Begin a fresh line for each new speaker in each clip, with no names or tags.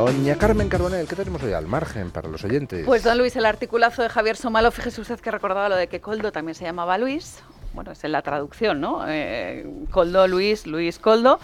Doña Carmen Carbonell, ¿qué tenemos hoy al margen para los oyentes?
Pues don Luis, el articulazo de Javier Somalo, fíjese usted que recordaba lo de que Coldo también se llamaba Luis, bueno, es en la traducción, ¿no? Eh, Coldo, Luis, Luis Coldo.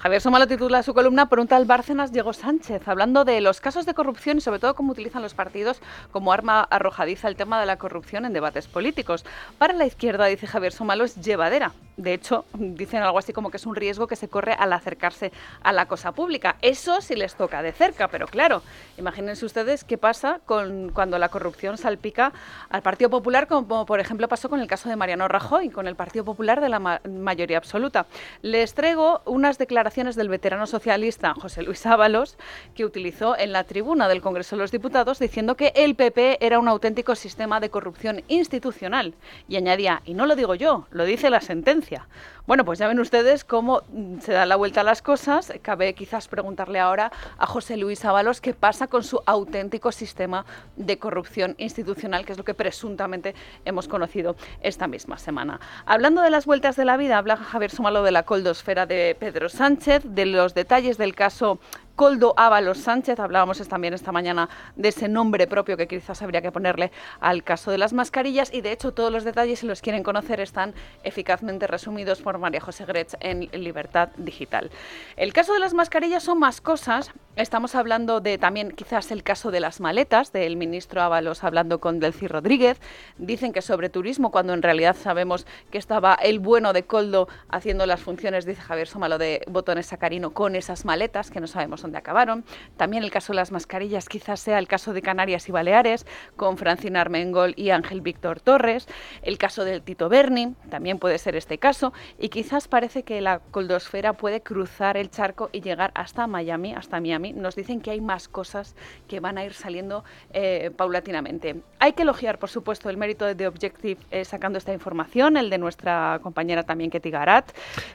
Javier Somalo titula su columna por un tal Bárcenas Diego Sánchez, hablando de los casos de corrupción y sobre todo cómo utilizan los partidos como arma arrojadiza el tema de la corrupción en debates políticos. Para la izquierda, dice Javier Somalo, es llevadera. De hecho, dicen algo así como que es un riesgo que se corre al acercarse a la cosa pública. Eso sí les toca de cerca, pero claro, imagínense ustedes qué pasa con, cuando la corrupción salpica al Partido Popular, como por ejemplo pasó con el caso de Mariano Rajoy, con el Partido Popular de la mayoría absoluta. Les traigo unas declaraciones del veterano socialista José Luis Ábalos, que utilizó en la tribuna del Congreso de los Diputados diciendo que el PP era un auténtico sistema de corrupción institucional. Y añadía, y no lo digo yo, lo dice la sentencia. Bueno, pues ya ven ustedes cómo mm, se da la vuelta a las cosas. Cabe quizás preguntarle ahora a José Luis Ábalos qué pasa con su auténtico sistema de corrupción institucional, que es lo que presuntamente hemos conocido esta misma semana. Hablando de las vueltas de la vida, habla Javier Somalo de la coldosfera de Pedro Sánchez, de los detalles del caso Coldo Ábalos Sánchez. Hablábamos también esta mañana de ese nombre propio que quizás habría que ponerle al caso de las mascarillas y de hecho todos los detalles, si los quieren conocer, están eficazmente resumidos por María José Gretz en Libertad Digital. El caso de las mascarillas son más cosas. Estamos hablando de también quizás el caso de las maletas, del ministro Ábalos hablando con Delcy Rodríguez. Dicen que sobre turismo, cuando en realidad sabemos que estaba el bueno de Coldo haciendo las funciones, dice Javier Somalo, de botones sacarino con esas maletas que no sabemos donde acabaron. También el caso de las mascarillas quizás sea el caso de Canarias y Baleares, con Francina Armengol y Ángel Víctor Torres. El caso del Tito Berni, también puede ser este caso. Y quizás parece que la coldosfera puede cruzar el charco y llegar hasta Miami, hasta Miami. Nos dicen que hay más cosas que van a ir saliendo eh, paulatinamente. Hay que elogiar, por supuesto, el mérito de The Objective eh, sacando esta información, el de nuestra compañera también Ketty Garat.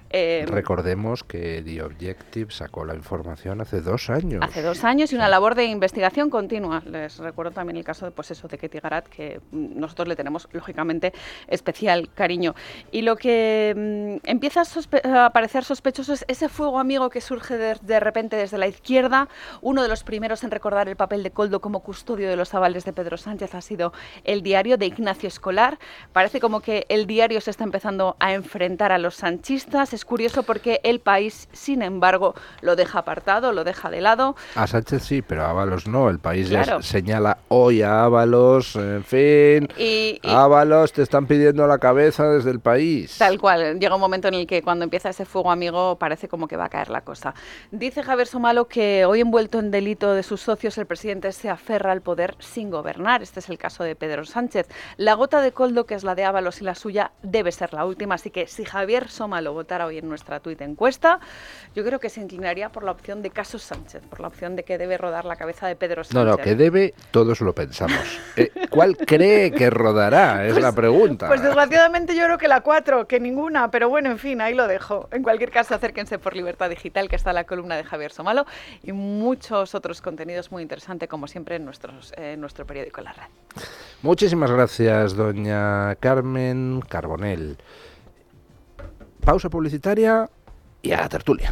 Eh, Recordemos que The Objective sacó la información hace dos años.
Hace dos años y una labor de investigación continua. Les recuerdo también el caso de, pues eso, de Ketty Garat, que mm, nosotros le tenemos, lógicamente, especial cariño. Y lo que mm, empieza a, parecer sospechoso es ese fuego amigo que surge de, repente desde la izquierda. Uno de los primeros en recordar el papel de Coldo como custodio de los avales de Pedro Sánchez ha sido el diario de Ignacio Escolar. Parece como que el diario se está empezando a enfrentar a los sanchistas. Es curioso porque el país, sin embargo, lo deja apartado, lo deja de lado.
A Sánchez sí, pero a Ábalos no. El país ya señala hoy a Ábalos, en fin. Y, Ábalos, te están pidiendo la cabeza desde el país.
Tal cual. Llega un momento en el que cuando empieza ese fuego amigo parece como que va a caer la cosa. Dice Javier Somalo que hoy envuelto en delito de sus socios, el presidente se aferra al poder sin gobernar. Este es el caso de Pedro Sánchez. La gota de coldo, que es la de Ábalos y la suya, debe ser la última. Así que si Javier Somalo votara hoy en nuestra tuit encuesta, yo creo que se inclinaría por la opción de casos Sánchez, por la opción de que debe rodar la cabeza de Pedro Sánchez.
No, no, que debe, todos lo pensamos. Eh, ¿Cuál cree que rodará? Es la pues, pregunta.
Pues desgraciadamente yo creo que la cuatro, que ninguna, pero bueno, en fin, ahí lo dejo. En cualquier caso, acérquense por Libertad Digital, que está la columna de Javier Somalo, y muchos otros contenidos muy interesantes, como siempre, en, nuestros, en nuestro periódico La Red.
Muchísimas gracias, doña Carmen Carbonell. Pausa publicitaria y a la tertulia.